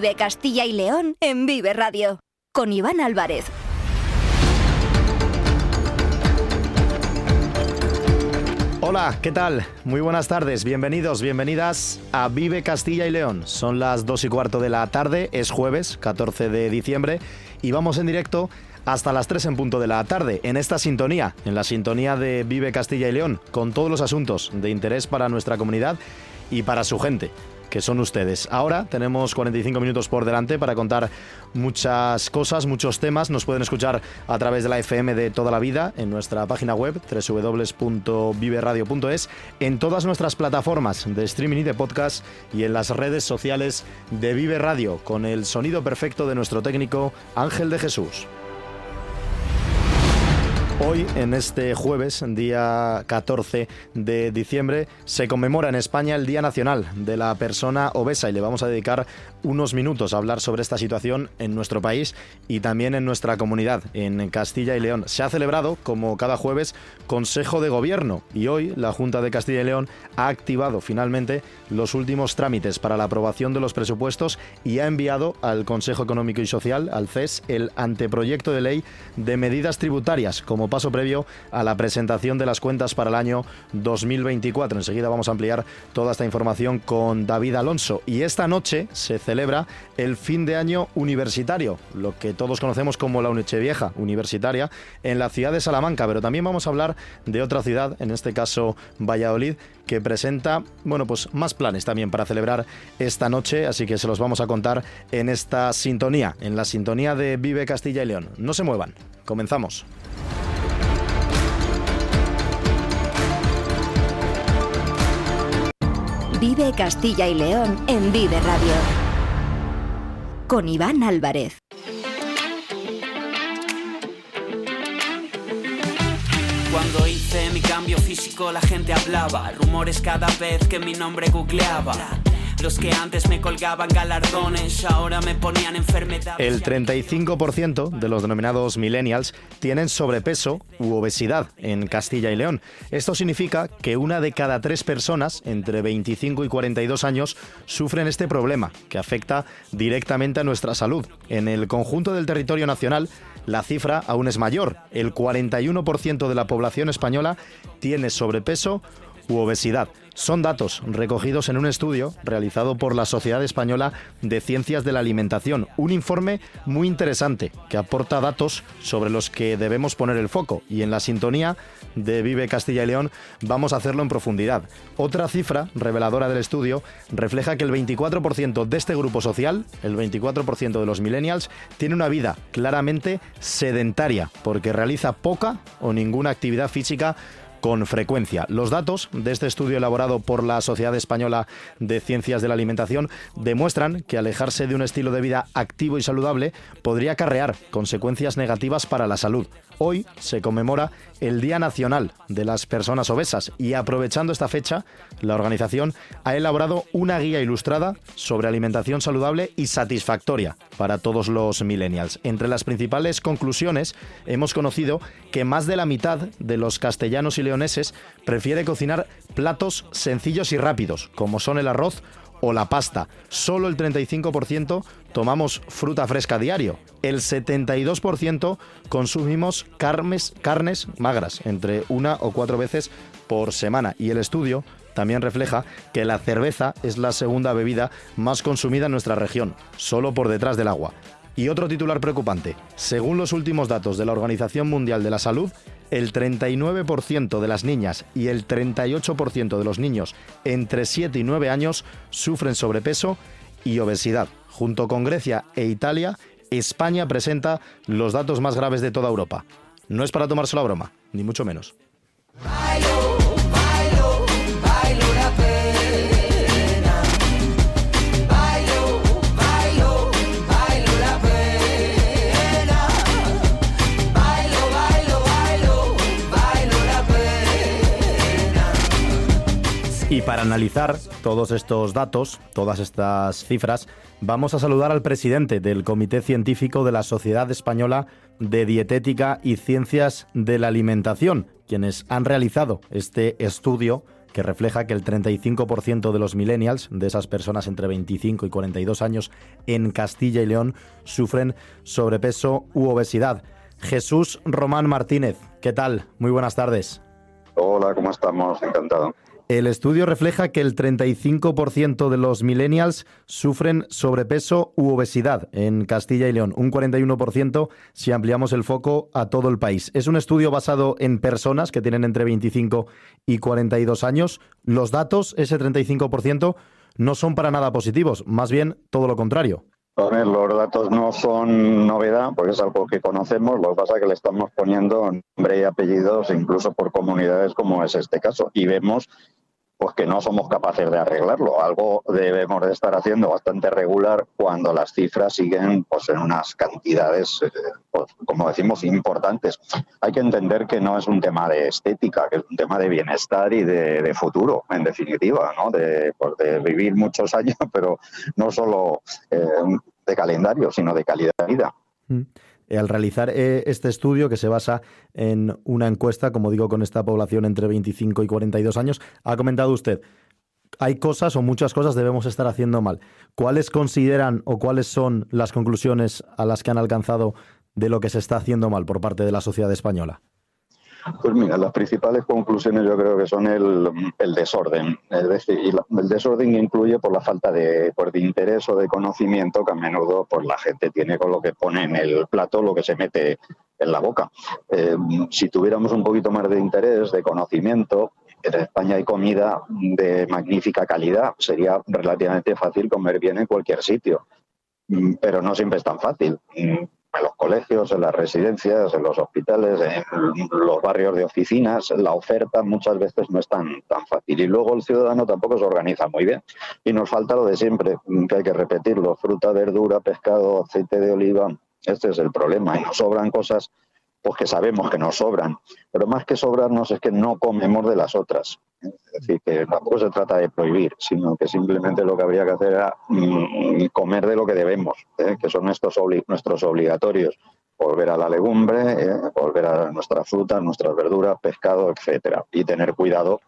Vive Castilla y León en Vive Radio. Con Iván Álvarez. Hola, ¿qué tal? Muy buenas tardes, bienvenidos, bienvenidas a Vive Castilla y León. Son las 2 y cuarto de la tarde, es jueves 14 de diciembre y vamos en directo hasta las 3 en punto de la tarde en esta sintonía, en la sintonía de Vive Castilla y León, con todos los asuntos de interés para nuestra comunidad y para su gente que son ustedes. Ahora tenemos 45 minutos por delante para contar muchas cosas, muchos temas. Nos pueden escuchar a través de la FM de toda la vida en nuestra página web www.viveradio.es, en todas nuestras plataformas de streaming y de podcast y en las redes sociales de Vive Radio con el sonido perfecto de nuestro técnico Ángel de Jesús. Hoy, en este jueves, día 14 de diciembre, se conmemora en España el Día Nacional de la Persona Obesa y le vamos a dedicar unos minutos a hablar sobre esta situación en nuestro país y también en nuestra comunidad, en Castilla y León. Se ha celebrado, como cada jueves, Consejo de Gobierno y hoy la Junta de Castilla y León ha activado finalmente los últimos trámites para la aprobación de los presupuestos y ha enviado al Consejo Económico y Social, al CES, el anteproyecto de ley de medidas tributarias como paso previo a la presentación de las cuentas para el año 2024. Enseguida vamos a ampliar toda esta información con David Alonso. Y esta noche se celebra el fin de año universitario, lo que todos conocemos como la Vieja universitaria, en la ciudad de Salamanca. Pero también vamos a hablar de otra ciudad, en este caso Valladolid, que presenta, bueno, pues más planes también para celebrar esta noche, así que se los vamos a contar en esta sintonía, en la sintonía de Vive Castilla y León. No se muevan, comenzamos. Vive Castilla y León en Vive Radio. Con Iván Álvarez. Cuando hice mi cambio físico la gente hablaba, rumores cada vez que mi nombre googleaba. Los que antes me colgaban galardones, ahora me ponían enfermedades. El 35% de los denominados millennials tienen sobrepeso u obesidad en Castilla y León. Esto significa que una de cada tres personas entre 25 y 42 años sufren este problema, que afecta directamente a nuestra salud. En el conjunto del territorio nacional, la cifra aún es mayor. El 41% de la población española tiene sobrepeso u obesidad. Son datos recogidos en un estudio realizado por la Sociedad Española de Ciencias de la Alimentación, un informe muy interesante que aporta datos sobre los que debemos poner el foco y en la sintonía de Vive Castilla y León vamos a hacerlo en profundidad. Otra cifra reveladora del estudio refleja que el 24% de este grupo social, el 24% de los millennials, tiene una vida claramente sedentaria porque realiza poca o ninguna actividad física con frecuencia. Los datos de este estudio elaborado por la Sociedad Española de Ciencias de la Alimentación demuestran que alejarse de un estilo de vida activo y saludable podría acarrear consecuencias negativas para la salud. Hoy se conmemora el Día Nacional de las Personas Obesas y aprovechando esta fecha, la organización ha elaborado una guía ilustrada sobre alimentación saludable y satisfactoria para todos los millennials. Entre las principales conclusiones hemos conocido que más de la mitad de los castellanos y leoneses prefiere cocinar platos sencillos y rápidos, como son el arroz o la pasta. Solo el 35% tomamos fruta fresca diario. El 72% consumimos carnes, carnes magras, entre una o cuatro veces por semana. Y el estudio también refleja que la cerveza es la segunda bebida más consumida en nuestra región, solo por detrás del agua. Y otro titular preocupante. Según los últimos datos de la Organización Mundial de la Salud, el 39% de las niñas y el 38% de los niños entre 7 y 9 años sufren sobrepeso y obesidad. Junto con Grecia e Italia, España presenta los datos más graves de toda Europa. No es para tomarse la broma, ni mucho menos. Y para analizar todos estos datos, todas estas cifras, vamos a saludar al presidente del Comité Científico de la Sociedad Española de Dietética y Ciencias de la Alimentación, quienes han realizado este estudio que refleja que el 35% de los millennials, de esas personas entre 25 y 42 años en Castilla y León, sufren sobrepeso u obesidad. Jesús Román Martínez, ¿qué tal? Muy buenas tardes. Hola, ¿cómo estamos? Encantado. El estudio refleja que el 35% de los millennials sufren sobrepeso u obesidad en Castilla y León, un 41% si ampliamos el foco a todo el país. Es un estudio basado en personas que tienen entre 25 y 42 años. Los datos, ese 35%, no son para nada positivos, más bien todo lo contrario los datos no son novedad, porque es algo que conocemos, lo que pasa es que le estamos poniendo nombre y apellidos incluso por comunidades como es este caso. Y vemos pues que no somos capaces de arreglarlo. Algo debemos de estar haciendo bastante regular cuando las cifras siguen pues, en unas cantidades, eh, pues, como decimos, importantes. Hay que entender que no es un tema de estética, que es un tema de bienestar y de, futuro, en definitiva, ¿no? de, pues, de, vivir muchos años, pero no solo eh, de calendario, sino de calidad de vida. Mm. Eh, al realizar eh, este estudio, que se basa en una encuesta, como digo, con esta población entre 25 y 42 años, ha comentado usted, hay cosas o muchas cosas debemos estar haciendo mal. ¿Cuáles consideran o cuáles son las conclusiones a las que han alcanzado de lo que se está haciendo mal por parte de la sociedad española? Pues mira, las principales conclusiones yo creo que son el, desorden. Es decir, el desorden incluye por la falta de, de interés o de conocimiento que a menudo pues, la gente tiene con lo que pone en el plato, lo que se mete en la boca. Eh, si tuviéramos un poquito más de interés, de conocimiento, en España hay comida de magnífica calidad. Sería relativamente fácil comer bien en cualquier sitio, mm, pero no siempre es tan fácil. En los colegios, en las residencias, en los hospitales, en los barrios de oficinas, la oferta muchas veces no es tan, tan fácil. Y luego el ciudadano tampoco se organiza muy bien. Y nos falta lo de siempre, que hay que repetirlo, fruta, verdura, pescado, aceite de oliva. Este es el problema. Y nos sobran cosas pues que sabemos que nos sobran. Pero más que sobrarnos es que no comemos de las otras. Es decir, que tampoco se trata de prohibir, sino que simplemente lo que habría que hacer era mm, comer de lo que debemos, ¿eh? que son nuestros, obligatorios. Volver a la legumbre, ¿eh? volver a nuestras frutas, nuestras verduras, pescado, etcétera. Y tener cuidado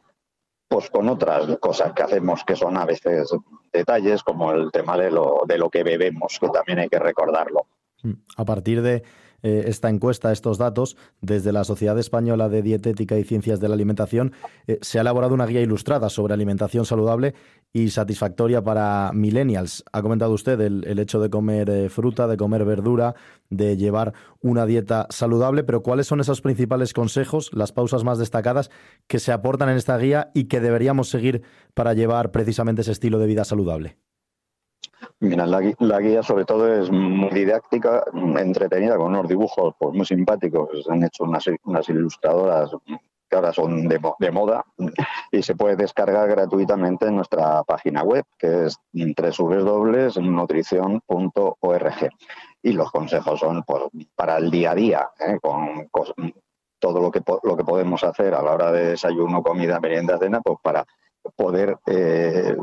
pues con otras cosas que hacemos que son a veces detalles, como el tema de lo, de lo que bebemos, que también hay que recordarlo. A partir de eh, esta encuesta, estos datos, desde la Sociedad Española de Dietética y Ciencias de la Alimentación, eh, se ha elaborado una guía ilustrada sobre alimentación saludable y satisfactoria para millennials. Ha comentado usted el, hecho de comer eh, fruta, de comer verdura, de llevar una dieta saludable, pero ¿cuáles son esos principales consejos, las pausas más destacadas que se aportan en esta guía y que deberíamos seguir para llevar precisamente ese estilo de vida saludable? Mira, la, guía sobre todo es muy didáctica, entretenida, con unos dibujos pues, muy simpáticos. Han hecho unas, ilustradoras que ahora son de, moda y se puede descargar gratuitamente en nuestra página web, que es www.nutricion.org. Y los consejos son pues, para el día a día, ¿eh? con, todo lo que, lo que podemos hacer a la hora de desayuno, comida, merienda, cena, pues para poder eh,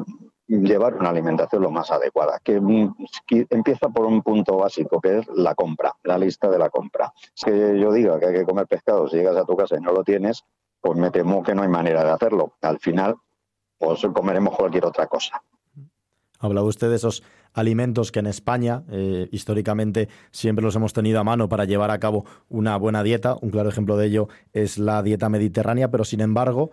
llevar una alimentación lo más adecuada, que, empieza por un punto básico, que es la compra, la lista de la compra. Si yo diga que hay que comer pescado, si llegas a tu casa y no lo tienes, pues me temo que no hay manera de hacerlo. Al final, pues comeremos cualquier otra cosa. Hablaba usted de esos alimentos que en España eh, históricamente siempre los hemos tenido a mano para llevar a cabo una buena dieta. Un claro ejemplo de ello es la dieta mediterránea, pero sin embargo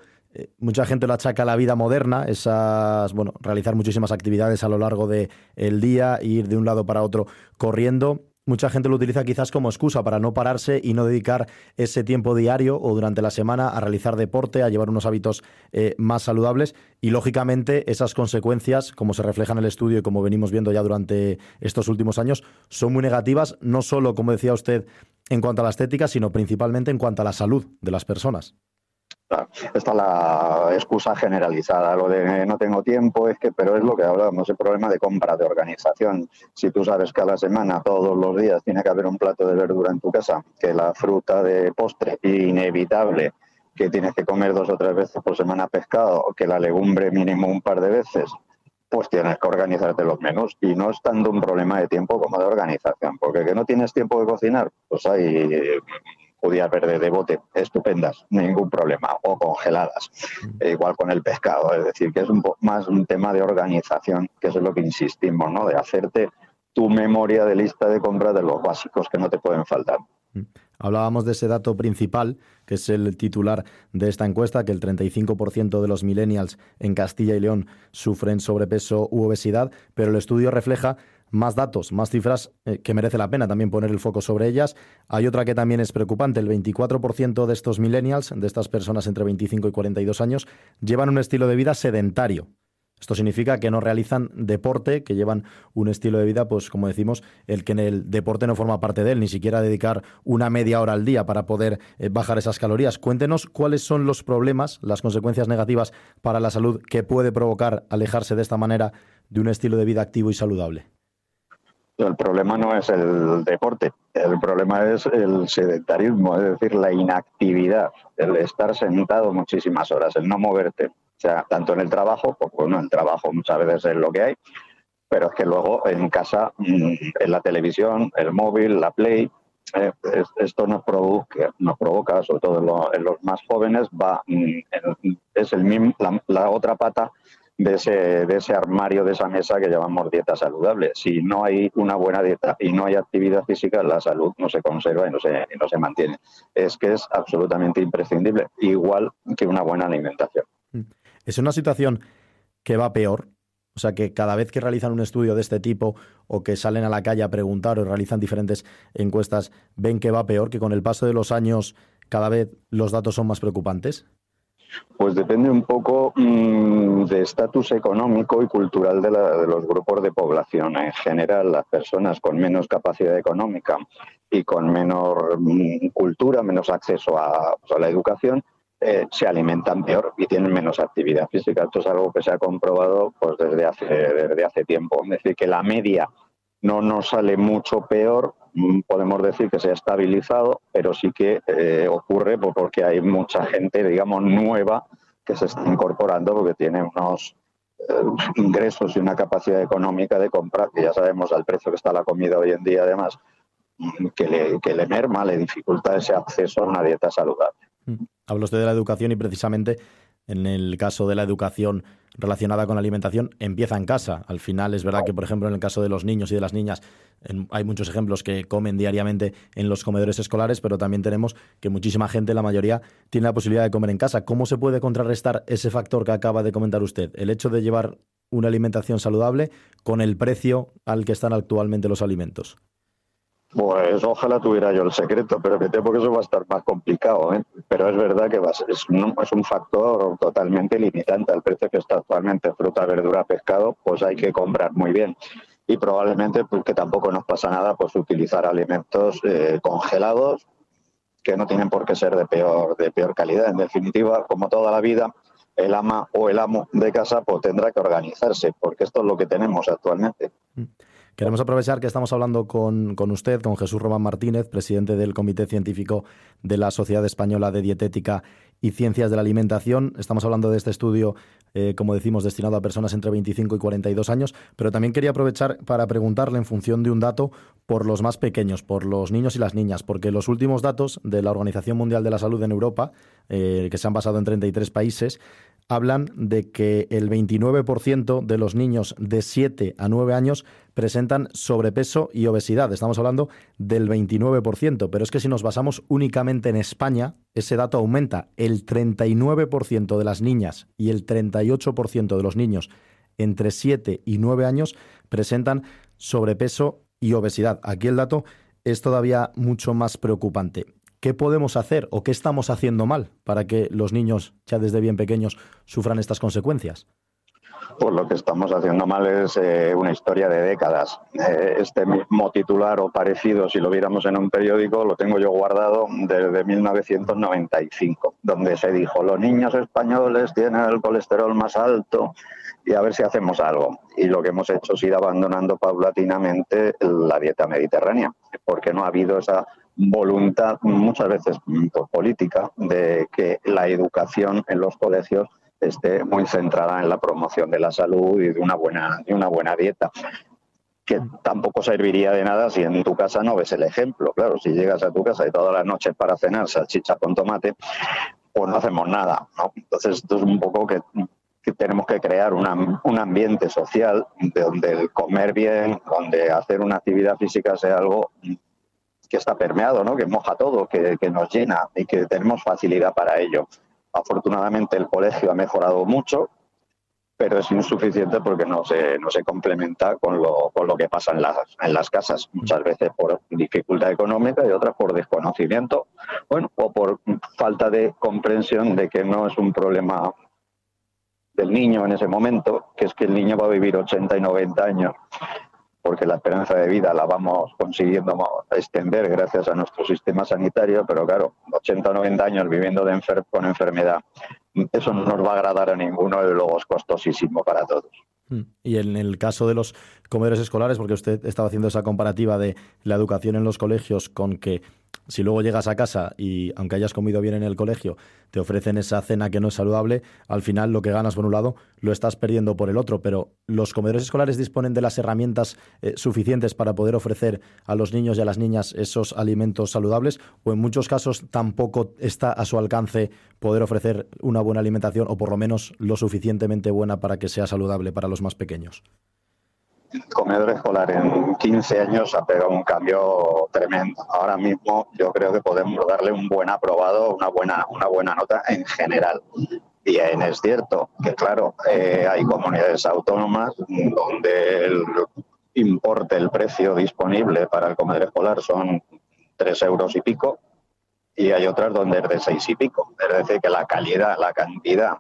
mucha gente lo achaca a la vida moderna, esas, bueno, realizar muchísimas actividades a lo largo del el día, ir de un lado para otro corriendo. Mucha gente lo utiliza quizás como excusa para no pararse y no dedicar ese tiempo diario o durante la semana a realizar deporte, a llevar unos hábitos eh, más saludables y lógicamente esas consecuencias, como se refleja en el estudio y como venimos viendo ya durante estos últimos años, son muy negativas, no solo, como decía usted, en cuanto a la estética, sino principalmente en cuanto a la salud de las personas. Está la excusa generalizada, lo de no tengo tiempo, es que, pero es lo que hablábamos, el problema de compra, de organización. Si tú sabes que a la semana, todos los días, tiene que haber un plato de verdura en tu casa, que la fruta de postre, inevitable, que tienes que comer dos o tres veces por semana pescado, que la legumbre mínimo un par de veces, pues tienes que organizarte los menús. Y no es tanto un problema de tiempo como de organización, porque que no tienes tiempo de cocinar, pues hay judías verdes de bote, estupendas, ningún problema, o congeladas, e igual con el pescado, es decir, que es un más un tema de organización, que es lo que insistimos, ¿no? De hacerte tu memoria de lista de compras de los básicos que no te pueden faltar. Hablábamos de ese dato principal, que es el titular de esta encuesta, que el 35% de los millennials en Castilla y León sufren sobrepeso u obesidad, pero el estudio refleja más datos, más cifras eh, que merece la pena también poner el foco sobre ellas. Hay otra que también es preocupante, el 24% de estos millennials, de estas personas entre 25 y 42 años, llevan un estilo de vida sedentario. Esto significa que no realizan deporte, que llevan un estilo de vida, pues como decimos, el que en el deporte no forma parte de él, ni siquiera dedicar una media hora al día para poder eh, bajar esas calorías. Cuéntenos cuáles son los problemas, las consecuencias negativas para la salud que puede provocar alejarse de esta manera de un estilo de vida activo y saludable. El problema no es el deporte, el problema es el sedentarismo, es decir, la inactividad, el estar sentado muchísimas horas, el no moverte. Sea, tanto en el trabajo, pues bueno, el trabajo muchas veces es lo que hay, pero es que luego en casa, mm, en la televisión, el móvil, la Play, eh, esto nos provoca, nos provoca, sobre todo en, los más jóvenes, va mm, es el mismo, la, otra pata de ese, de ese armario, de esa mesa que llamamos dieta saludable. Si no hay una buena dieta y no hay actividad física, la salud no se conserva y no se, y no se mantiene. Es que es absolutamente imprescindible, igual que una buena alimentación. Mm. ¿Es una situación que va peor? O sea, que cada vez que realizan un estudio de este tipo o que salen a la calle a preguntar o realizan diferentes encuestas, ven que va peor, que con el paso de los años cada vez los datos son más preocupantes? Pues depende un poco mm, de estatus económico y cultural de, los grupos de población. En general, las personas con menos capacidad económica y con menor mm, cultura, menos acceso a la educación, eh, se alimentan peor y tienen menos actividad física. Esto es algo que se ha comprobado pues, desde, hace, desde hace tiempo. Es decir, que la media no nos sale mucho peor, mm, podemos decir que se ha estabilizado, pero sí que eh, ocurre porque hay mucha gente, digamos, nueva que se está incorporando porque tiene unos eh, ingresos y una capacidad económica de compra, que ya sabemos al precio que está la comida hoy en día, además, mm, que le, que le merma, le dificulta ese acceso a una dieta saludable. Mm. Habla usted de la educación y precisamente en el caso de la educación relacionada con la alimentación empieza en casa. Al final es verdad que, por ejemplo, en el caso de los niños y de las niñas hay muchos ejemplos que comen diariamente en los comedores escolares, pero también tenemos que muchísima gente, la mayoría, tiene la posibilidad de comer en casa. ¿Cómo se puede contrarrestar ese factor que acaba de comentar usted? El hecho de llevar una alimentación saludable con el precio al que están actualmente los alimentos. Pues ojalá tuviera yo el secreto, pero me temo que eso va a estar más complicado. ¿eh? Pero es verdad que es, un, es, un, factor totalmente limitante. Al precio que está actualmente fruta, verdura, pescado, pues hay que comprar muy bien. Y probablemente, porque tampoco nos pasa nada, pues utilizar alimentos eh, congelados que no tienen por qué ser de peor, de peor calidad. En definitiva, como toda la vida, el ama o el amo de casa pues tendrá que organizarse, porque esto es lo que tenemos actualmente. Mm. Queremos aprovechar que estamos hablando con, usted, con Jesús Román Martínez, presidente del Comité Científico de la Sociedad Española de Dietética y Ciencias de la Alimentación. Estamos hablando de este estudio, eh, como decimos, destinado a personas entre 25 y 42 años, pero también quería aprovechar para preguntarle en función de un dato por los más pequeños, por los niños y las niñas, porque los últimos datos de la Organización Mundial de la Salud en Europa, eh, que se han basado en 33 países, hablan de que el 29% de los niños de 7 a 9 años presentan sobrepeso y obesidad. Estamos hablando del 29%, pero es que si nos basamos únicamente en España, ese dato aumenta. El 39% de las niñas y el 38% de los niños entre 7 y 9 años presentan sobrepeso y obesidad. Aquí el dato es todavía mucho más preocupante. ¿Qué podemos hacer o qué estamos haciendo mal para que los niños ya desde bien pequeños sufran estas consecuencias? Pues lo que estamos haciendo mal es eh, una historia de décadas. Eh, este mismo titular o parecido, si lo viéramos en un periódico, lo tengo yo guardado desde 1995, donde se dijo los niños españoles tienen el colesterol más alto y a ver si hacemos algo. Y lo que hemos hecho es ir abandonando paulatinamente la dieta mediterránea, porque no ha habido esa voluntad, muchas veces por política, de que la educación en los colegios esté muy centrada en la promoción de la salud y de una buena, de una buena dieta. que tampoco serviría de nada si en tu casa no ves el ejemplo. Claro, si llegas a tu casa y todas las noches para cenar salchicha con tomate, pues no hacemos nada. ¿no? Entonces, esto es un poco que, tenemos que crear un ambiente social donde el comer bien, donde hacer una actividad física sea algo que está permeado, ¿no? que moja todo, que, nos llena y que tenemos facilidad para ello. Afortunadamente el colegio ha mejorado mucho, pero es insuficiente porque no se, no se complementa con lo, con lo que pasa en las, en las casas, muchas veces por dificultad económica y otras por desconocimiento, bueno, o por falta de comprensión de que no es un problema del niño en ese momento, que es que el niño va a vivir 80 y 90 años porque la esperanza de vida la vamos consiguiendo extender gracias a nuestro sistema sanitario, pero claro, 80 o 90 años viviendo con enfermedad, eso no nos va a agradar a ninguno y luego es costosísimo para todos. Mm. Y en el caso de los comedores escolares, porque usted estaba haciendo esa comparativa de la educación en los colegios con que si luego llegas a casa y aunque hayas comido bien en el colegio, te ofrecen esa cena que no es saludable, al final lo que ganas por un lado lo estás perdiendo por el otro. Pero ¿los comedores escolares disponen de las herramientas eh, suficientes para poder ofrecer a los niños y a las niñas esos alimentos saludables? ¿O en muchos casos tampoco está a su alcance poder ofrecer una buena alimentación o por lo menos lo suficientemente buena para que sea saludable para los más pequeños? Comedor escolar en 15 años ha pegado un cambio tremendo. Ahora mismo yo creo que podemos darle un buen aprobado, una buena, una buena nota en general. Y es cierto que, claro, eh, hay comunidades autónomas donde el importe, el precio disponible para el comedor escolar son 3 euros y pico, y hay otras donde es de 6 y pico. Es decir, que la calidad, la cantidad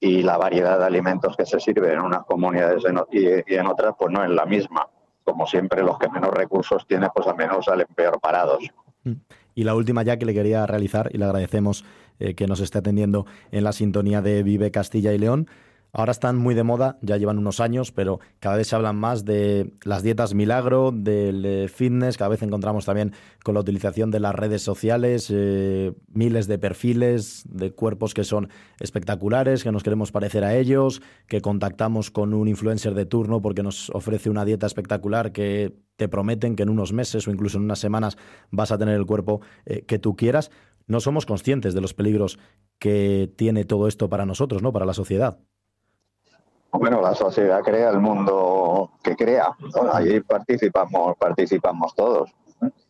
y la variedad de alimentos que se sirven en unas comunidades y, en otras pues no es la misma. Como siempre, los que menos recursos tienen, pues al menos salen peor parados. Mm. Y la última ya que le quería realizar, y le agradecemos eh, que nos esté atendiendo en la sintonía de Vive Castilla y León, Ahora están muy de moda, ya llevan unos años, pero cada vez se hablan más de las dietas milagro, del eh, fitness, cada vez encontramos también con la utilización de las redes sociales eh, miles de perfiles de cuerpos que son espectaculares, que nos queremos parecer a ellos, que contactamos con un influencer de turno porque nos ofrece una dieta espectacular que te prometen que en unos meses o incluso en unas semanas vas a tener el cuerpo eh, que tú quieras. No somos conscientes de los peligros que tiene todo esto para nosotros, ¿no? Para la sociedad. Bueno, la sociedad crea el mundo que crea. ahí participamos, participamos todos.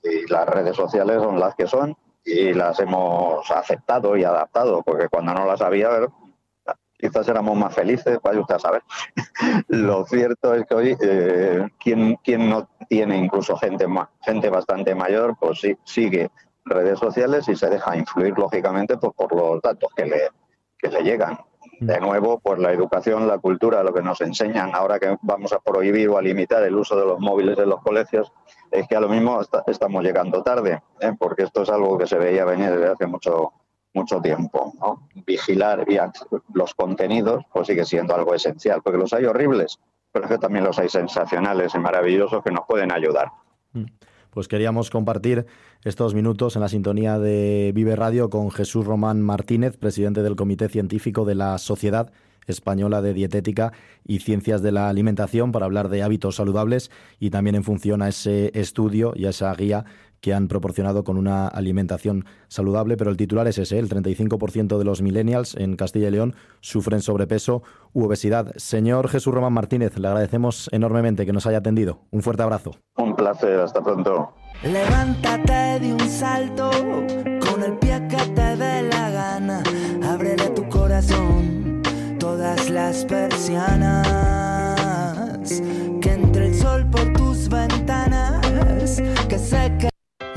Y las redes sociales son las que son y las hemos aceptado y adaptado, porque cuando no las había, quizás éramos más felices, vaya usted a saber. Lo cierto es que hoy, eh, quien, quien no tiene incluso gente, gente bastante mayor, pues sí, sigue redes sociales y se deja influir, lógicamente, pues, por los datos que le, que le llegan. De nuevo, pues la educación, la cultura, lo que nos enseñan ahora que vamos a prohibir o a limitar el uso de los móviles en los colegios, es que a lo mismo estamos llegando tarde, ¿eh? porque esto es algo que se veía venir desde hace mucho mucho tiempo. Vigilar los contenidos pues sigue siendo algo esencial, porque los hay horribles, pero es que también los hay sensacionales y maravillosos que nos pueden ayudar. Mm pues queríamos compartir estos minutos en la sintonía de Vive Radio con Jesús Román Martínez, presidente del Comité Científico de la Sociedad Española de Dietética y Ciencias de la Alimentación para hablar de hábitos saludables y también en función a ese estudio y a esa guía que han proporcionado con una alimentación saludable, pero el titular es ese, el 35% de los millennials en Castilla y León sufren sobrepeso u obesidad. Señor Jesús Román Martínez, le agradecemos enormemente que nos haya atendido. Un fuerte abrazo. Un placer, hasta pronto. Levántate de un salto con el pie que te dé la gana. Ábrele tu corazón, todas las persianas.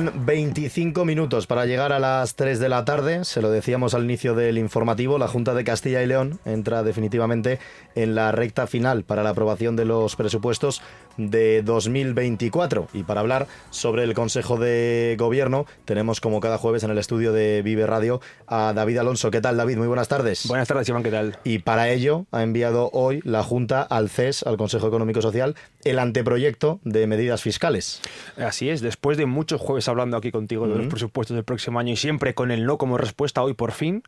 Faltan 25 minutos para llegar a las 3 de la tarde. Se lo decíamos al inicio del informativo. La Junta de Castilla y León entra definitivamente en la recta final para la aprobación de los presupuestos de 2024. Y para hablar sobre el Consejo de Gobierno, tenemos como cada jueves en el estudio de Vive Radio a David Alonso. ¿Qué tal, David? Muy buenas tardes. Buenas tardes, Iván. ¿Qué tal? Y para ello ha enviado hoy la Junta al CES, al Consejo Económico Social, el anteproyecto de medidas fiscales. Así es, después de muchos jueves hablando aquí contigo de los presupuestos del próximo año y siempre con el no como respuesta, hoy por fin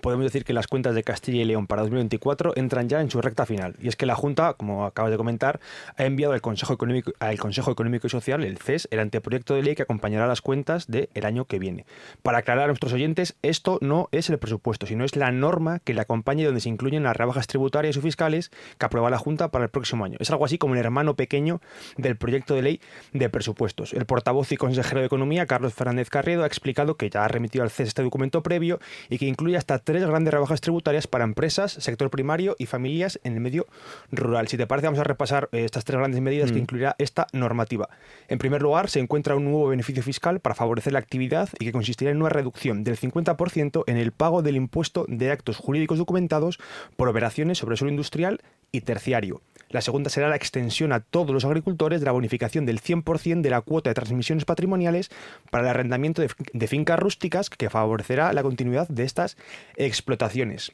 podemos decir que las cuentas de Castilla y León para 2024 entran ya en su recta final. Y es que la Junta, como acabas de comentar, ha enviado al Consejo Económico, al Consejo Económico y Social, el CES, el anteproyecto de ley que acompañará las cuentas del año que viene. Para aclarar a nuestros oyentes, esto no es el presupuesto, sino es la norma que le acompaña y donde se incluyen las rebajas tributarias o fiscales que aprueba la Junta para el próximo año. Es algo así como el hermano pequeño del proyecto de ley de presupuestos. El portavoz y consejero de Economía, Carlos Fernández Carriedo, ha explicado que ya ha remitido al CES este documento previo y que incluye hasta tres grandes rebajas tributarias para empresas, sector primario y familias en el medio rural. Si te parece, vamos a repasar eh, estas tres grandes medidas que mm. incluirá esta normativa. En primer lugar, se encuentra un nuevo beneficio fiscal para favorecer la actividad y que consistirá en una reducción del 50% en el pago del impuesto de actos jurídicos documentados por operaciones sobre suelo industrial y terciario. La segunda será la extensión a todos los agricultores de la bonificación del 100% de la cuota de transmisiones patrimoniales para el arrendamiento de, fincas rústicas que favorecerá la continuidad de estas explotaciones.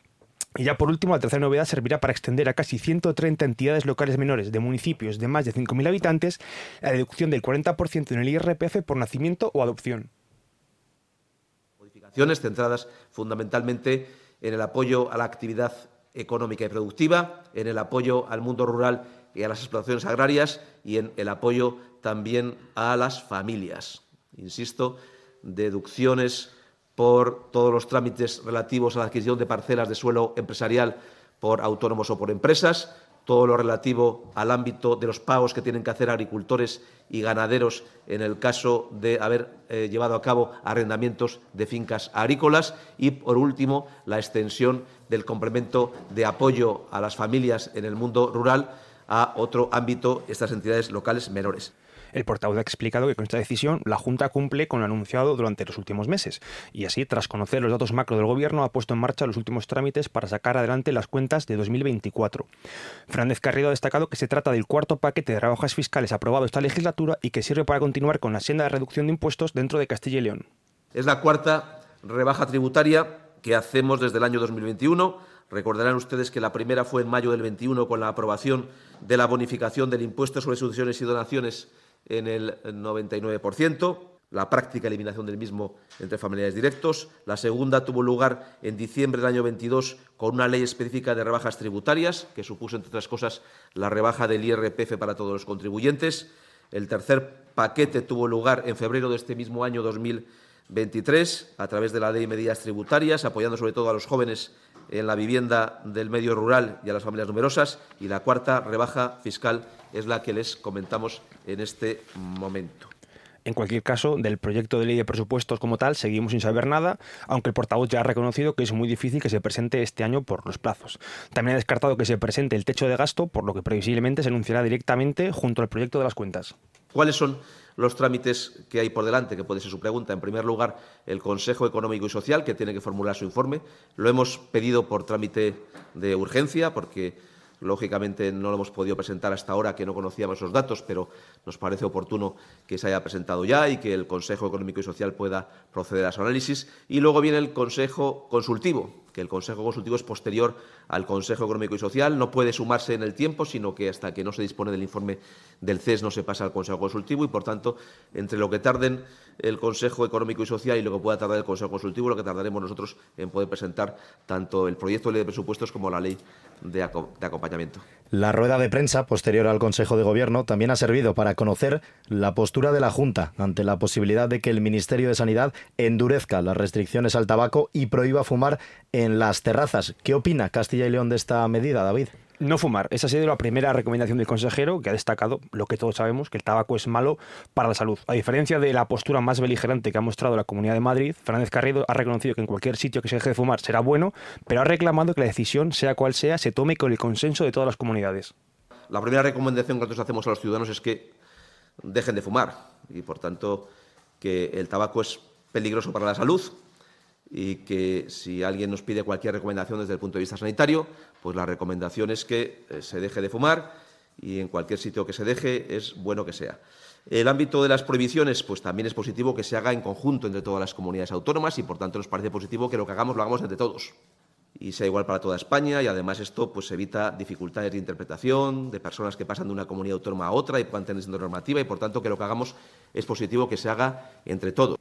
Y ya por último, la tercera novedad servirá para extender a casi 130 entidades locales menores de municipios de más de 5.000 habitantes la deducción del 40% en el IRPF por nacimiento o adopción. Modificaciones centradas fundamentalmente en el apoyo a la actividad económica y productiva, en el apoyo al mundo rural y a las explotaciones agrarias y en el apoyo también a las familias. Insisto, deducciones por todos los trámites relativos a la adquisición de parcelas de suelo empresarial por autónomos o por empresas, todo lo relativo al ámbito de los pagos que tienen que hacer agricultores y ganaderos en el caso de haber eh, llevado a cabo arrendamientos de fincas agrícolas y, por último, la extensión del complemento de apoyo a las familias en el mundo rural a otro ámbito, estas entidades locales menores. El portavoz ha explicado que con esta decisión la Junta cumple con lo anunciado durante los últimos meses y así, tras conocer los datos macro del Gobierno, ha puesto en marcha los últimos trámites para sacar adelante las cuentas de 2024. Fernández Carrido ha destacado que se trata del cuarto paquete de rebajas fiscales aprobado esta legislatura y que sirve para continuar con la senda de reducción de impuestos dentro de Castilla y León. Es la cuarta rebaja tributaria que hacemos desde el año 2021. Recordarán ustedes que la primera fue en mayo del 21 con la aprobación de la bonificación del impuesto sobre sucesiones y donaciones en el 99%, la práctica eliminación del mismo entre familiares directos. La segunda tuvo lugar en diciembre del año 22 con una ley específica de rebajas tributarias, que supuso, entre otras cosas, la rebaja del IRPF para todos los contribuyentes. El tercer paquete tuvo lugar en febrero de este mismo año 2023, a través de la ley de medidas tributarias, apoyando sobre todo a los jóvenes en la vivienda del medio rural y a las familias numerosas. Y la cuarta rebaja fiscal es la que les comentamos en este momento. En cualquier caso, del proyecto de ley de presupuestos como tal seguimos sin saber nada, aunque el portavoz ya ha reconocido que es muy difícil que se presente este año por los plazos. También ha descartado que se presente el techo de gasto, por lo que previsiblemente se anunciará directamente junto al proyecto de las cuentas. ¿Cuáles son los trámites que hay por delante, que puede ser su pregunta. En primer lugar, el Consejo Económico y Social, que tiene que formular su informe. Lo hemos pedido por trámite de urgencia, porque Lógicamente no lo hemos podido presentar hasta ahora que no conocíamos esos datos, pero nos parece oportuno que se haya presentado ya y que el Consejo Económico y Social pueda proceder a su análisis. Y luego viene el Consejo Consultivo, que el Consejo Consultivo es posterior al Consejo Económico y Social, no puede sumarse en el tiempo, sino que hasta que no se dispone del informe del CES no se pasa al Consejo Consultivo y, por tanto, entre lo que tarden el Consejo Económico y Social y lo que pueda tardar el Consejo Consultivo, lo que tardaremos nosotros en poder presentar tanto el proyecto de ley de presupuestos como la ley de, acompañamiento. La rueda de prensa posterior al Consejo de Gobierno también ha servido para conocer la postura de la Junta ante la posibilidad de que el Ministerio de Sanidad endurezca las restricciones al tabaco y prohíba fumar en las terrazas. ¿Qué opina Castilla y León de esta medida, David? No fumar. Esa ha sido la primera recomendación del consejero, que ha destacado lo que todos sabemos, que el tabaco es malo para la salud. A diferencia de la postura más beligerante que ha mostrado la Comunidad de Madrid, Fernández Carrido ha reconocido que en cualquier sitio que se deje de fumar será bueno, pero ha reclamado que la decisión, sea cual sea, se tome con el consenso de todas las comunidades. La primera recomendación que nosotros hacemos a los ciudadanos es que dejen de fumar y, por tanto, que el tabaco es peligroso para la salud y que si alguien nos pide cualquier recomendación desde el punto de vista sanitario, pues la recomendación es que eh, se deje de fumar y en cualquier sitio que se deje es bueno que sea. El ámbito de las prohibiciones, pues también es positivo que se haga en conjunto entre todas las comunidades autónomas y, por tanto, nos parece positivo que lo que hagamos lo hagamos entre todos y sea igual para toda España y además esto pues evita dificultades de interpretación de personas que pasan de una comunidad autónoma a otra y puedan tener normativa y por tanto que lo que hagamos es positivo que se haga entre todos.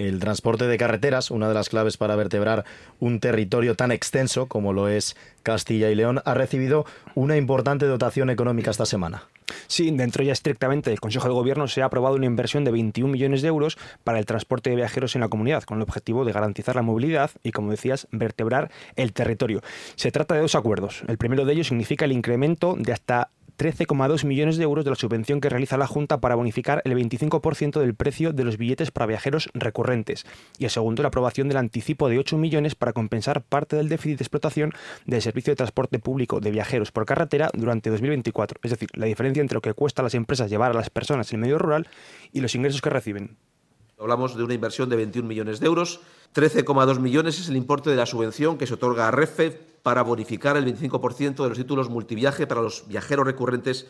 El transporte de carreteras, una de las claves para vertebrar un territorio tan extenso como lo es Castilla y León, ha recibido una importante dotación económica esta semana. Sí, dentro ya estrictamente del Consejo de Gobierno se ha aprobado una inversión de 21 millones de euros para el transporte de viajeros en la comunidad, con el objetivo de garantizar la movilidad y, como decías, vertebrar el territorio. Se trata de dos acuerdos. El primero de ellos significa el incremento de hasta 13,2 millones de euros de la subvención que realiza la Junta para bonificar el 25% del precio de los billetes para viajeros recurrentes. Y el segundo, la aprobación del anticipo de 8 millones para compensar parte del déficit de explotación del servicio de transporte público de viajeros por carretera durante 2024. Es decir, la diferencia entre lo que cuesta a las empresas llevar a las personas en el medio rural y los ingresos que reciben. Hablamos de una inversión de 21 millones de euros. 13,2 millones es el importe de la subvención que se otorga a REFE para bonificar el 25% de los títulos multiviaje para los viajeros recurrentes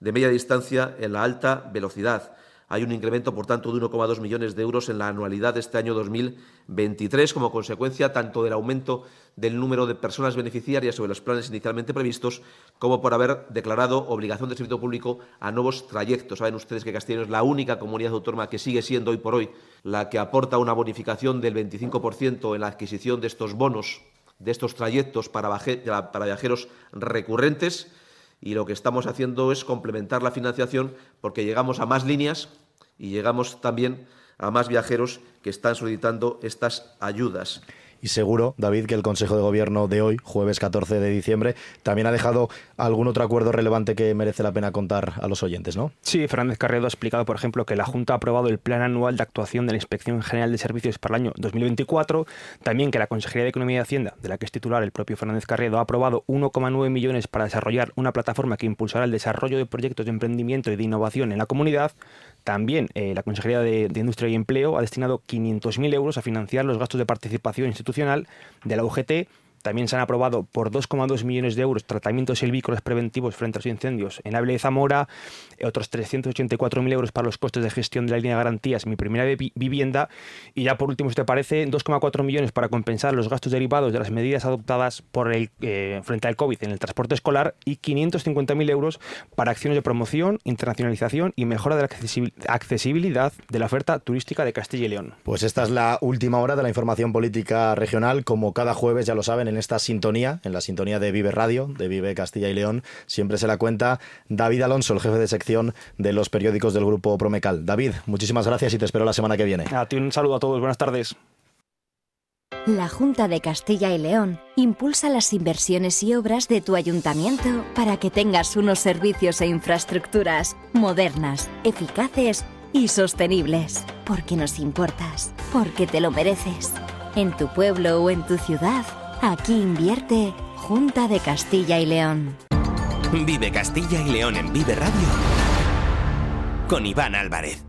de media distancia en la alta velocidad. Hay un incremento, por tanto, de 1,2 millones de euros en la anualidad de este año 2023 como consecuencia tanto del aumento del número de personas beneficiarias sobre los planes inicialmente previstos como por haber declarado obligación de servicio público a nuevos trayectos. Saben ustedes que Castilla es la única comunidad autónoma que sigue siendo hoy por hoy la que aporta una bonificación del 25% en la adquisición de estos bonos de estos trayectos para, viajeros recurrentes y lo que estamos haciendo es complementar la financiación porque llegamos a más líneas y llegamos también a más viajeros que están solicitando estas ayudas. Y seguro, David, que el Consejo de Gobierno de hoy, jueves 14 de diciembre, también ha dejado algún otro acuerdo relevante que merece la pena contar a los oyentes, ¿no? Sí, Fernández Carredo ha explicado, por ejemplo, que la Junta ha aprobado el Plan Anual de Actuación de la Inspección General de Servicios para el año 2024, también que la Consejería de Economía y Hacienda, de la que es titular el propio Fernández Carredo, ha aprobado 1,9 millones para desarrollar una plataforma que impulsará el desarrollo de proyectos de emprendimiento y de innovación en la comunidad, también eh, la Consejería de, Industria y Empleo ha destinado 500.000 euros a financiar los gastos de participación institucional de la UGT también se han aprobado por 2,2 millones de euros tratamientos silvícolas preventivos frente a los incendios en Ávila y Zamora, eh, otros 384.000 euros para los costes de gestión de la línea de garantías Mi Primera Vivienda y ya por último, si te parece, 2,4 millones para compensar los gastos derivados de las medidas adoptadas por el, eh, frente al COVID en el transporte escolar y 550.000 euros para acciones de promoción, internacionalización y mejora de la accesibilidad de la oferta turística de Castilla y León. Pues esta es la última hora de la información política regional. Como cada jueves, ya lo saben, en esta sintonía, en la sintonía de Vive Radio, de Vive Castilla y León, siempre se la cuenta David Alonso, el jefe de sección de los periódicos del grupo Promecal. David, muchísimas gracias y te espero la semana que viene. A ti un saludo a todos, buenas tardes. La Junta de Castilla y León impulsa las inversiones y obras de tu ayuntamiento para que tengas unos servicios e infraestructuras modernas, eficaces y sostenibles. Porque nos importas, porque te lo mereces. En tu pueblo o en tu ciudad Aquí invierte Junta de Castilla y León. Vive Castilla y León en Vive Radio con Iván Álvarez.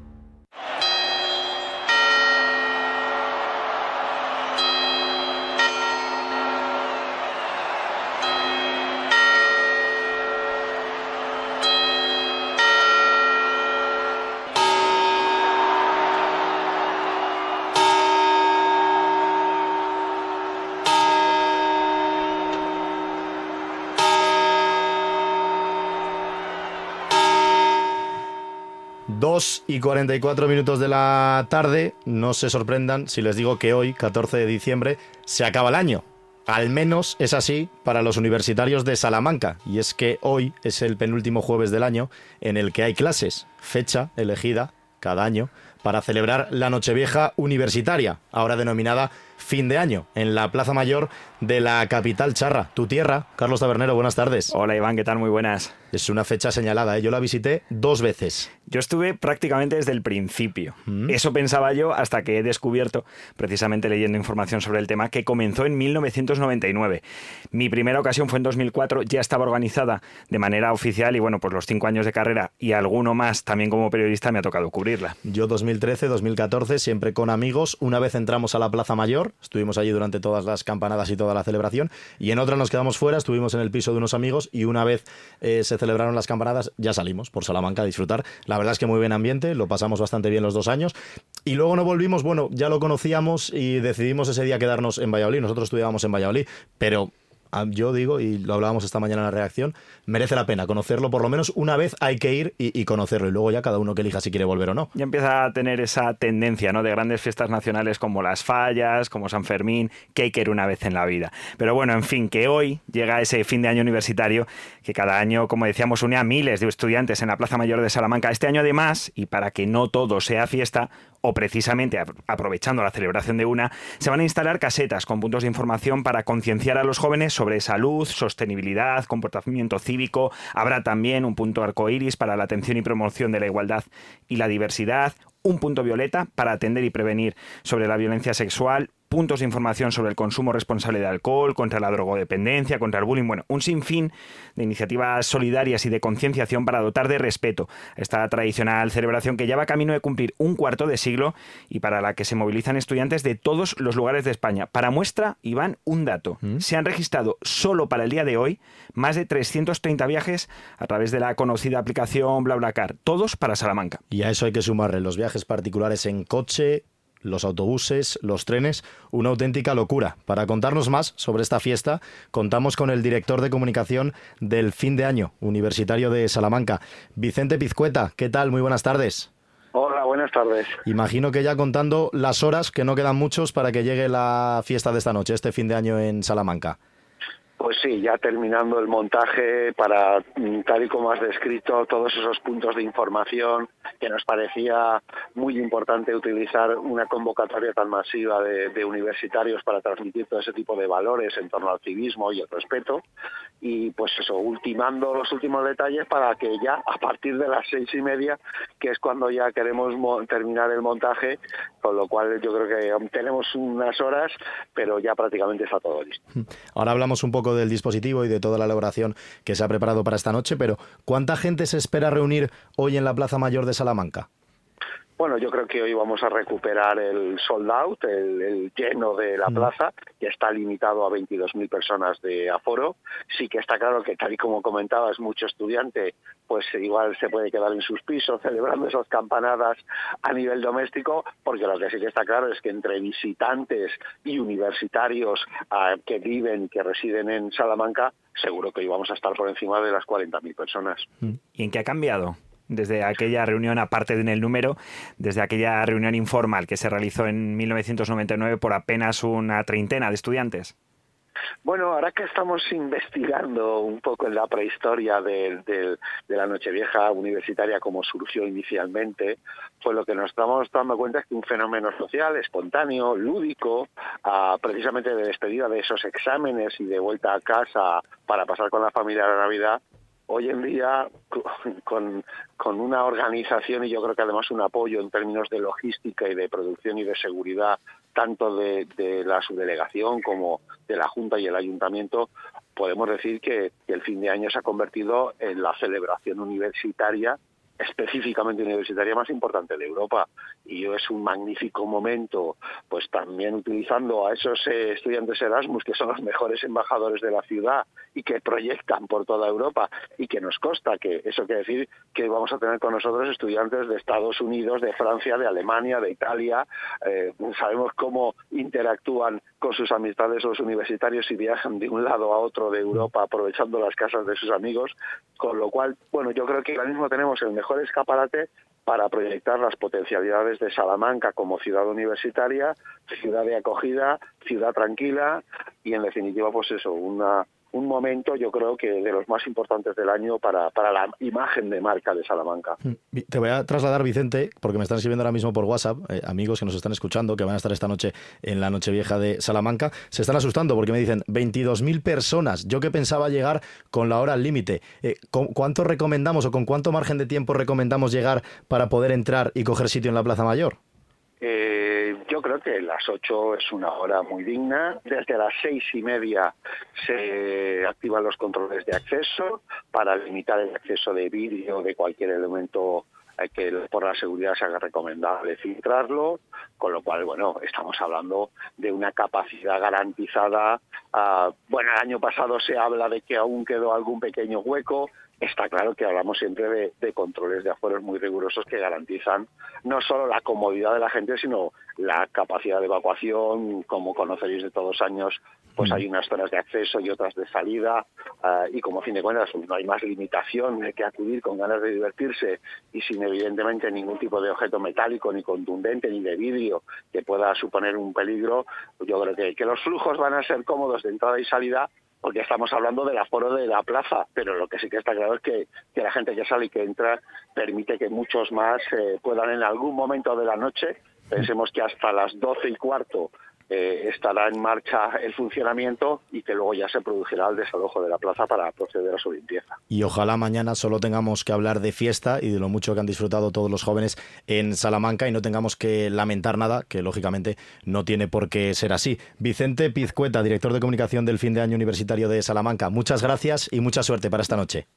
2 y 44 minutos de la tarde, no se sorprendan si les digo que hoy, 14 de diciembre, se acaba el año. Al menos es así para los universitarios de Salamanca, y es que hoy es el penúltimo jueves del año en el que hay clases, fecha elegida cada año para celebrar la Nochevieja Universitaria, ahora denominada fin de año en la Plaza Mayor de la capital charra, tu tierra. Carlos Tabernero, buenas tardes. Hola Iván, ¿qué tal? Muy buenas. Es una fecha señalada, ¿eh? yo la visité dos veces. Yo estuve prácticamente desde el principio. Mm. Eso pensaba yo hasta que he descubierto, precisamente leyendo información sobre el tema, que comenzó en 1999. Mi primera ocasión fue en 2004, ya estaba organizada de manera oficial y bueno, pues los cinco años de carrera y alguno más también como periodista me ha tocado cubrirla. Yo 2013, 2014, siempre con amigos. Una vez entramos a la Plaza Mayor, estuvimos allí durante todas las campanadas y toda la celebración, y en otra nos quedamos fuera, estuvimos en el piso de unos amigos y una vez eh, se celebraron las campanadas, ya salimos por Salamanca a disfrutar. La verdad es que muy buen ambiente, lo pasamos bastante bien los dos años. Y luego no volvimos, bueno, ya lo conocíamos y decidimos ese día quedarnos en Valladolid. Nosotros estudiábamos en Valladolid, pero yo digo, y lo hablábamos esta mañana en la reacción, merece la pena conocerlo, por lo menos una vez hay que ir y, conocerlo, y luego ya cada uno que elija si quiere volver o no. Ya empieza a tener esa tendencia, ¿no? De grandes fiestas nacionales como las Fallas, como San Fermín, que hay que ir una vez en la vida. Pero bueno, en fin, que hoy llega ese fin de año universitario que cada año, como decíamos, une a miles de estudiantes en la Plaza Mayor de Salamanca. Este año además, y para que no todo sea fiesta, o precisamente aprovechando la celebración de una, se van a instalar casetas con puntos de información para concienciar a los jóvenes sobre salud, sostenibilidad, comportamiento cívico. Habrá también un punto arcoíris para la atención y promoción de la igualdad y la diversidad, un punto violeta para atender y prevenir sobre la violencia sexual, puntos de información sobre el consumo responsable de alcohol, contra la drogodependencia, contra el bullying, bueno, un sinfín de iniciativas solidarias y de concienciación para dotar de respeto esta tradicional celebración que ya va camino de cumplir un cuarto de siglo y para la que se movilizan estudiantes de todos los lugares de España. Para muestra, Iván, un dato. ¿Mm? Se han registrado solo para el día de hoy más de 330 viajes a través de la conocida aplicación BlaBlaCar, todos para Salamanca. Y a eso hay que sumarle los viajes particulares en coche, los autobuses, los trenes, una auténtica locura. Para contarnos más sobre esta fiesta, contamos con el director de comunicación del fin de año universitario de Salamanca, Vicente Pizcueta. ¿Qué tal? Muy buenas tardes. Hola, buenas tardes. Imagino que ya contando las horas, que no quedan muchos para que llegue la fiesta de esta noche, este fin de año en Salamanca. Pues sí, ya terminando el montaje para, mm, tal y como has descrito, todos esos puntos de información que nos parecía muy importante utilizar una convocatoria tan masiva de, universitarios para transmitir todo ese tipo de valores en torno al civismo y el respeto. Y pues eso, ultimando los últimos detalles para que ya a partir de las seis y media, que es cuando ya queremos terminar el montaje, con lo cual yo creo que tenemos unas horas, pero ya prácticamente está todo listo. Ahora hablamos un poco del dispositivo y de toda la elaboración que se ha preparado para esta noche, pero ¿cuánta gente se espera reunir hoy en la Plaza Mayor de Salamanca? Bueno, yo creo que hoy vamos a recuperar el sold out, el, lleno de la plaza, que está limitado a 22.000 personas de aforo. Sí que está claro que, tal y como comentabas, mucho estudiante, pues igual se puede quedar en sus pisos celebrando esas campanadas a nivel doméstico, porque lo que sí que está claro es que entre visitantes y universitarios ah, que viven, que residen en Salamanca, seguro que hoy vamos a estar por encima de las 40.000 personas. ¿Y en qué ha cambiado? Desde aquella reunión, aparte de el número, desde aquella reunión informal que se realizó en 1999 por apenas una treintena de estudiantes? Bueno, ahora que estamos investigando un poco en la prehistoria de, de, la Nochevieja universitaria como surgió inicialmente, pues lo que nos estamos dando cuenta es que un fenómeno social, espontáneo, lúdico, ah, precisamente de despedida de esos exámenes y de vuelta a casa para pasar con la familia la Navidad, hoy en día con, con, una organización y yo creo que además un apoyo en términos de logística y de producción y de seguridad tanto de, de la subdelegación como de la Junta y el Ayuntamiento, podemos decir que el fin de año se ha convertido en la celebración universitaria específicamente universitaria más importante de Europa y es un magnífico momento pues también utilizando a esos eh, estudiantes Erasmus que son los mejores embajadores de la ciudad y que proyectan por toda Europa y que nos consta que eso quiere decir que vamos a tener con nosotros estudiantes de Estados Unidos, de Francia, de Alemania, de Italia, eh, sabemos cómo interactúan con sus amistades los universitarios y viajan de un lado a otro de Europa aprovechando las casas de sus amigos, con lo cual, bueno, yo creo que ahora mismo tenemos el mejor escaparate para proyectar las potencialidades de Salamanca como ciudad universitaria, ciudad de acogida, ciudad tranquila y en definitiva pues eso, una un momento, yo creo que de los más importantes del año para, para la imagen de marca de Salamanca. Mm, te voy a trasladar, Vicente, porque me están escribiendo ahora mismo por WhatsApp, eh, amigos que nos están escuchando, que van a estar esta noche en la Nochevieja de Salamanca, se están asustando porque me dicen 22.000 personas. Yo que pensaba llegar con la hora al límite. Eh, ¿Cuánto recomendamos o con cuánto margen de tiempo recomendamos llegar para poder entrar y coger sitio en la Plaza Mayor? Eh, yo creo que las 8 es una hora muy digna. Desde las seis y media se activan los controles de acceso para limitar el acceso de vídeo de cualquier elemento que por la seguridad se haga recomendable filtrarlo, con lo cual, bueno, estamos hablando de una capacidad garantizada. Ah, bueno, el año pasado se habla de que aún quedó algún pequeño hueco, está claro que hablamos siempre de, controles de afueros muy rigurosos que garantizan no solo la comodidad de la gente, sino la capacidad de evacuación. Como conoceréis de todos años, pues hay unas zonas de acceso y otras de salida. Eh, y como a fin de cuentas no hay más limitación de que acudir con ganas de divertirse y sin evidentemente ningún tipo de objeto metálico, ni contundente, ni de vidrio que pueda suponer un peligro, pues yo creo que, que los flujos van a ser cómodos de entrada y salida porque estamos hablando del aforo de la plaza, pero lo que sí que está claro es que, la gente que sale y que entra permite que muchos más eh, puedan en algún momento de la noche, pensemos que hasta las doce y cuarto eh, estará en marcha el funcionamiento y que luego ya se producirá el desalojo de la plaza para proceder a su limpieza. Y ojalá mañana solo tengamos que hablar de fiesta y de lo mucho que han disfrutado todos los jóvenes en Salamanca y no tengamos que lamentar nada, que lógicamente no tiene por qué ser así. Vicente Pizcueta, director de comunicación del fin de año universitario de Salamanca, muchas gracias y mucha suerte para esta noche.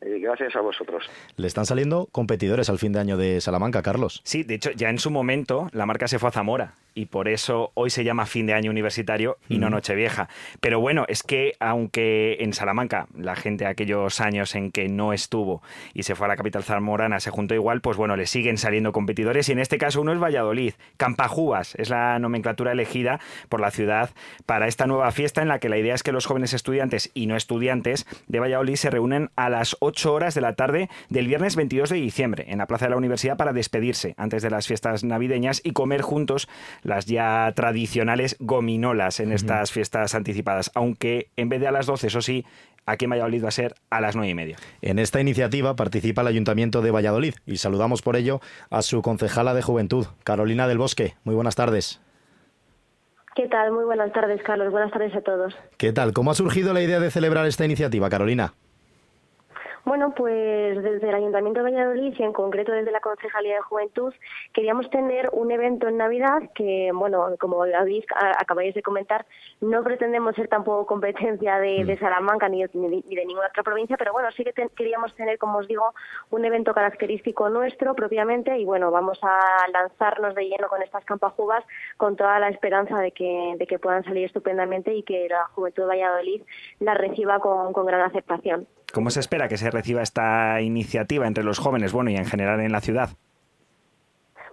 Eh, gracias a vosotros. Le están saliendo competidores al fin de año de Salamanca, Carlos. Sí, de hecho, ya en su momento la marca se fue a Zamora y por eso hoy se llama fin de año universitario y no Nochevieja. Pero bueno, es que aunque en Salamanca la gente aquellos años en que no estuvo y se fue a la capital zamorana se juntó igual, pues bueno, le siguen saliendo competidores y en este caso uno es Valladolid. Campajúas es la nomenclatura elegida por la ciudad para esta nueva fiesta en la que la idea es que los jóvenes estudiantes y no estudiantes de Valladolid se reúnen a las 8 horas de la tarde del viernes 22 de diciembre en la plaza de la universidad para despedirse antes de las fiestas navideñas y comer juntos las ya tradicionales gominolas en estas fiestas anticipadas, aunque en vez de a las 12, eso sí, aquí en Valladolid va a ser a las nueve y media. En esta iniciativa participa el Ayuntamiento de Valladolid y saludamos por ello a su concejala de Juventud, Carolina del Bosque. Muy buenas tardes. ¿Qué tal? Muy buenas tardes, Carlos. Buenas tardes a todos. ¿Qué tal? ¿Cómo ha surgido la idea de celebrar esta iniciativa, Carolina? Bueno, pues desde el Ayuntamiento de Valladolid y en concreto desde la Concejalía de Juventud queríamos tener un evento en Navidad que, bueno, como habéis, acabáis de comentar, no pretendemos ser tampoco competencia de, mm. Salamanca ni de, ninguna otra provincia, pero bueno, sí que queríamos tener, como os digo, un evento característico nuestro propiamente y bueno, vamos a lanzarnos de lleno con estas campajugas con toda la esperanza de que, de que puedan salir estupendamente y que la Juventud de Valladolid la reciba con, con gran aceptación. ¿Cómo se espera que se reciba esta iniciativa entre los jóvenes, bueno, y en general en la ciudad?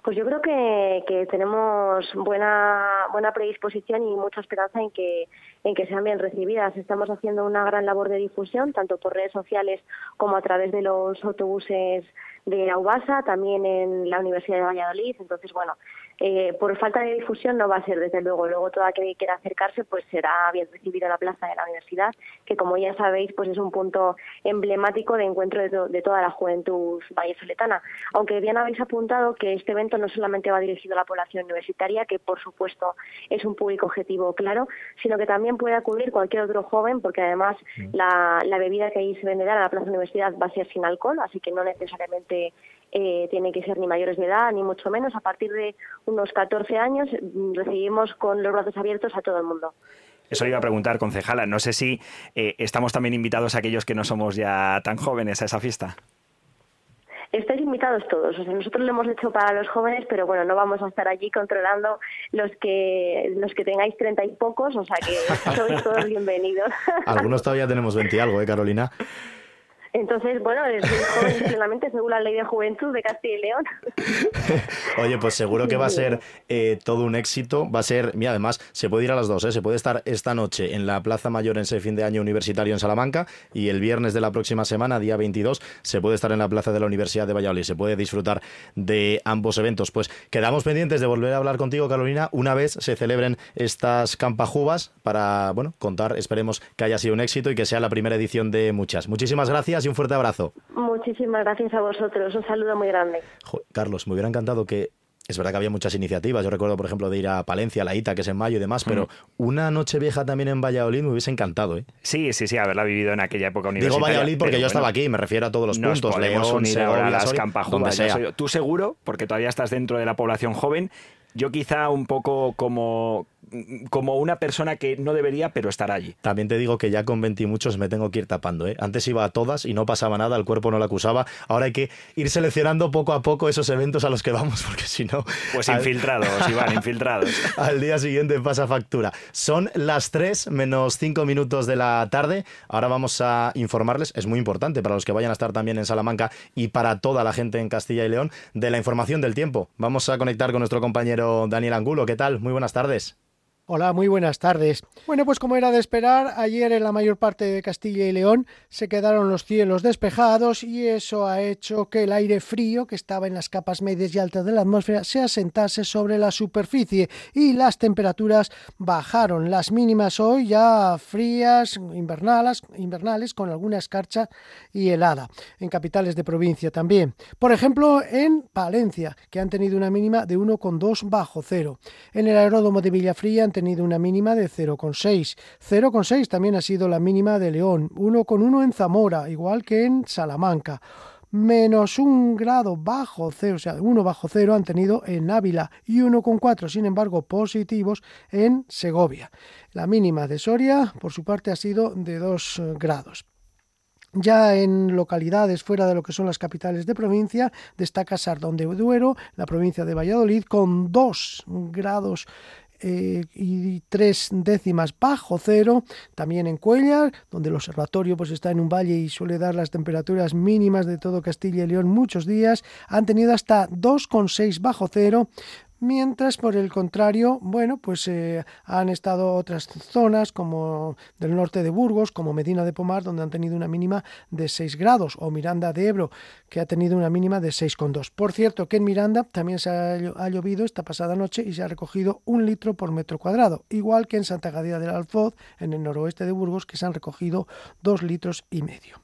Pues yo creo que, tenemos buena buena predisposición y mucha esperanza en que en que sean bien recibidas. Estamos haciendo una gran labor de difusión, tanto por redes sociales como a través de los autobuses de Aubasa, también en la Universidad de Valladolid. Entonces, bueno, eh, por falta de difusión no va a ser desde luego. Luego toda que quiera acercarse pues será bien recibido en la plaza de la universidad, que como ya sabéis pues es un punto emblemático de encuentro de, toda la juventud vallesoletana. Aunque bien habéis apuntado que este evento no solamente va dirigido a la población universitaria, que por supuesto es un público objetivo claro, sino que también puede acudir cualquier otro joven, porque además mm. la, la bebida que ahí se venderá en la plaza universidad va a ser sin alcohol, así que no necesariamente eh, tienen que ser ni mayores de edad, ni mucho menos. A partir de unos 14 años mm, recibimos con los brazos abiertos a todo el mundo. Eso le iba a preguntar, concejala. No sé si eh, estamos también invitados a aquellos que no somos ya tan jóvenes a esa fiesta. Estáis invitados todos. O sea, nosotros lo hemos hecho para los jóvenes, pero bueno, no vamos a estar allí controlando los que los que tengáis treinta y pocos, o sea que sois todos bienvenidos. Algunos todavía tenemos 20 y algo, ¿eh, Carolina? Entonces, bueno, es joven plenamente según la ley de juventud de Castilla y León. Oye, pues seguro que va a ser eh, todo un éxito. Va a ser, mira, además, se puede ir a las dos, ¿eh? se puede estar esta noche en la Plaza Mayor en ese fin de año universitario en Salamanca y el viernes de la próxima semana, día 22, se puede estar en la Plaza de la Universidad de Valladolid. Se puede disfrutar de ambos eventos. Pues quedamos pendientes de volver a hablar contigo, Carolina, una vez se celebren estas campajubas para, bueno, contar, esperemos que haya sido un éxito y que sea la primera edición de muchas. Muchísimas gracias y un fuerte abrazo. Muchísimas gracias a vosotros. Un saludo muy grande. Carlos, me hubiera encantado que es verdad que había muchas iniciativas. Yo recuerdo, por ejemplo, de ir a Palencia, la ITA, que es en mayo y demás, pero una noche vieja también en Valladolid me hubiese encantado. ¿eh? Sí, sí, sí, haberla vivido en aquella época universitaria. Digo Valladolid porque yo estaba aquí, me refiero a todos los puntos, León, Segovia, las Campajugas. Tú seguro, porque todavía estás dentro de la población joven, yo quizá un poco como, como una persona que no debería, pero estar allí. También te digo que ya con 20 y muchos me tengo que ir tapando. ¿eh? Antes iba a todas y no pasaba nada, el cuerpo no la acusaba. Ahora hay que ir seleccionando poco a poco esos eventos a los que vamos, porque si no... Pues infiltrados, Iván, infiltrados. al día siguiente pasa factura. Son las 3 menos 5 minutos de la tarde. Ahora vamos a informarles, es muy importante para los que vayan a estar también en Salamanca y para toda la gente en Castilla y León, de la información del tiempo. Vamos a conectar con nuestro compañero Daniel Angulo. ¿Qué tal? Muy buenas tardes. Hola, muy buenas tardes. Bueno, pues como era de esperar, ayer en la mayor parte de Castilla y León se quedaron los cielos despejados y eso ha hecho que el aire frío que estaba en las capas medias y altas de la atmósfera se asentase sobre la superficie y las temperaturas bajaron. Las mínimas hoy ya frías, invernales, invernales con alguna escarcha y helada. En capitales de provincia también. Por ejemplo, en Palencia, que han tenido una mínima de 1,2 bajo cero. En el aeródromo de Villafría tenido una mínima de 0,6. 0,6 también ha sido la mínima de León, 1,1 en Zamora, igual que en Salamanca. Menos un grado bajo cero, o sea, 1 bajo cero han tenido en Ávila y 1,4, sin embargo, positivos en Segovia. La mínima de Soria, por su parte, ha sido de 2 grados. Ya en localidades fuera de lo que son las capitales de provincia, destaca Sardón de Duero, la provincia de Valladolid, con 2 grados eh, y tres décimas bajo cero, también en Cuellar, donde el observatorio pues está en un valle y suele dar las temperaturas mínimas de todo Castilla y León muchos días, han tenido hasta 2,6 bajo cero, mientras por el contrario, bueno, pues eh, han estado otras zonas como del norte de Burgos, como Medina de Pomar, donde han tenido una mínima de 6 grados, o Miranda de Ebro, que ha tenido una mínima de 6,2. Por cierto, que en Miranda también se ha, llovido esta pasada noche y se ha recogido un litro por metro cuadrado, igual que en Santa Gadea del Alfoz, en el noroeste de Burgos, que se han recogido dos litros y medio.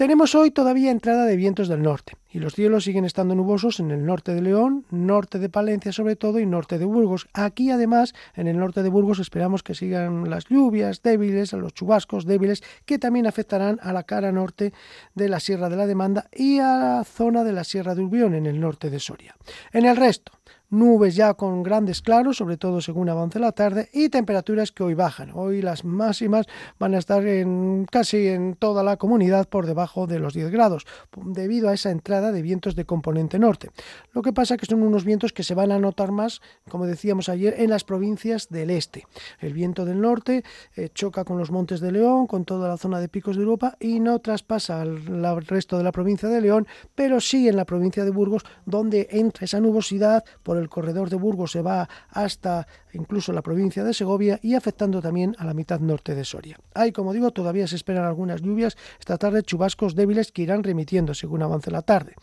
Tenemos hoy todavía entrada de vientos del norte y los cielos siguen estando nubosos en el norte de León, norte de Palencia sobre todo y norte de Burgos. Aquí además, en el norte de Burgos esperamos que sigan las lluvias débiles, los chubascos débiles que también afectarán a la cara norte de la Sierra de la Demanda y a la zona de la Sierra de Urbión en el norte de Soria. En el resto, nubes ya con grandes claros, sobre todo según avance la tarde, y temperaturas que hoy bajan. Hoy las máximas van a estar en, casi en toda la comunidad por debajo de los 10 grados, debido a esa entrada de vientos de componente norte. Lo que pasa que son unos vientos que se van a notar más, como decíamos ayer, en las provincias del este. El viento del norte eh, choca con los montes de León, con toda la zona de picos de Europa y no traspasa al resto de la provincia de León, pero sí en la provincia de Burgos, donde entra esa nubosidad por el corredor de Burgos se va hasta incluso la provincia de Segovia y afectando también a la mitad norte de Soria. Hay, como digo, todavía se esperan algunas lluvias, esta tarde chubascos débiles que irán remitiendo según avance la tarde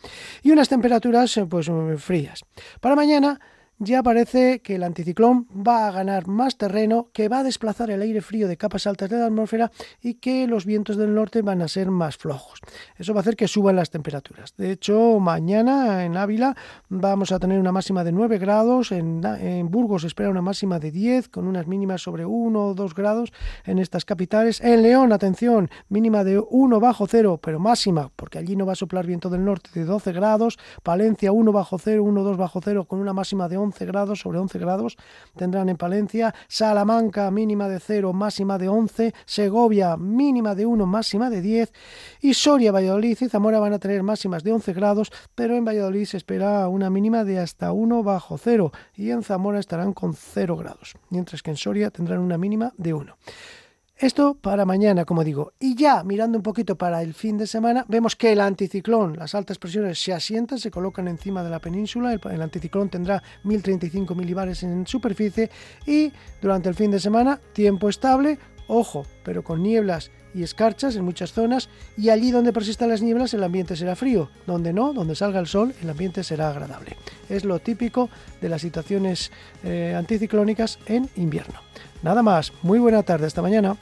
y unas temperaturas eh, pues frías. Para mañana ya parece que el anticiclón va a ganar más terreno, que va a desplazar el aire frío de capas altas de la atmósfera y que los vientos del norte van a ser más flojos. Eso va a hacer que suban las temperaturas. De hecho, mañana en Ávila vamos a tener una máxima de 9 grados, en, Burgos se espera una máxima de 10, con unas mínimas sobre 1 o 2 grados en estas capitales. En León, atención, mínima de 1 bajo cero, pero máxima, porque allí no va a soplar viento del norte de 12 grados. Palencia 1 bajo cero, 1 2 bajo cero, con una máxima de 11 11 grados, sobre 11 grados tendrán en Palencia, Salamanca mínima de 0, máxima de 11, Segovia mínima de 1, máxima de 10 y Soria, Valladolid y Zamora van a tener máximas de 11 grados, pero en Valladolid se espera una mínima de hasta 1 bajo 0 y en Zamora estarán con 0 grados, mientras que en Soria tendrán una mínima de 1. Esto para mañana, como digo. Y ya mirando un poquito para el fin de semana, vemos que el anticiclón, las altas presiones se asientan, se colocan encima de la península. El, anticiclón tendrá 1035 milibares en superficie y durante el fin de semana, tiempo estable, ojo, pero con nieblas y escarchas en muchas zonas y allí donde persistan las nieblas el ambiente será frío, donde no, donde salga el sol el ambiente será agradable. Es lo típico de las situaciones eh, anticiclónicas en invierno. Nada más, muy buena tarde, hasta mañana.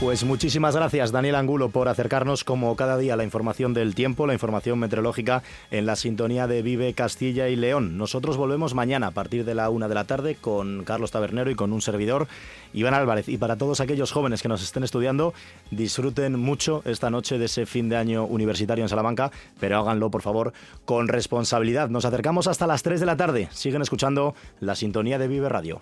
Pues muchísimas gracias, Daniel Angulo, por acercarnos como cada día la información del tiempo, la información meteorológica en la sintonía de Vive Castilla y León. Nosotros volvemos mañana a partir de la una de la tarde con Carlos Tabernero y con un servidor, Iván Álvarez. Y para todos aquellos jóvenes que nos estén estudiando, disfruten mucho esta noche de ese fin de año universitario en Salamanca, pero háganlo, por favor, con responsabilidad. Nos acercamos hasta las 3 de la tarde. Siguen escuchando la sintonía de Vive Radio.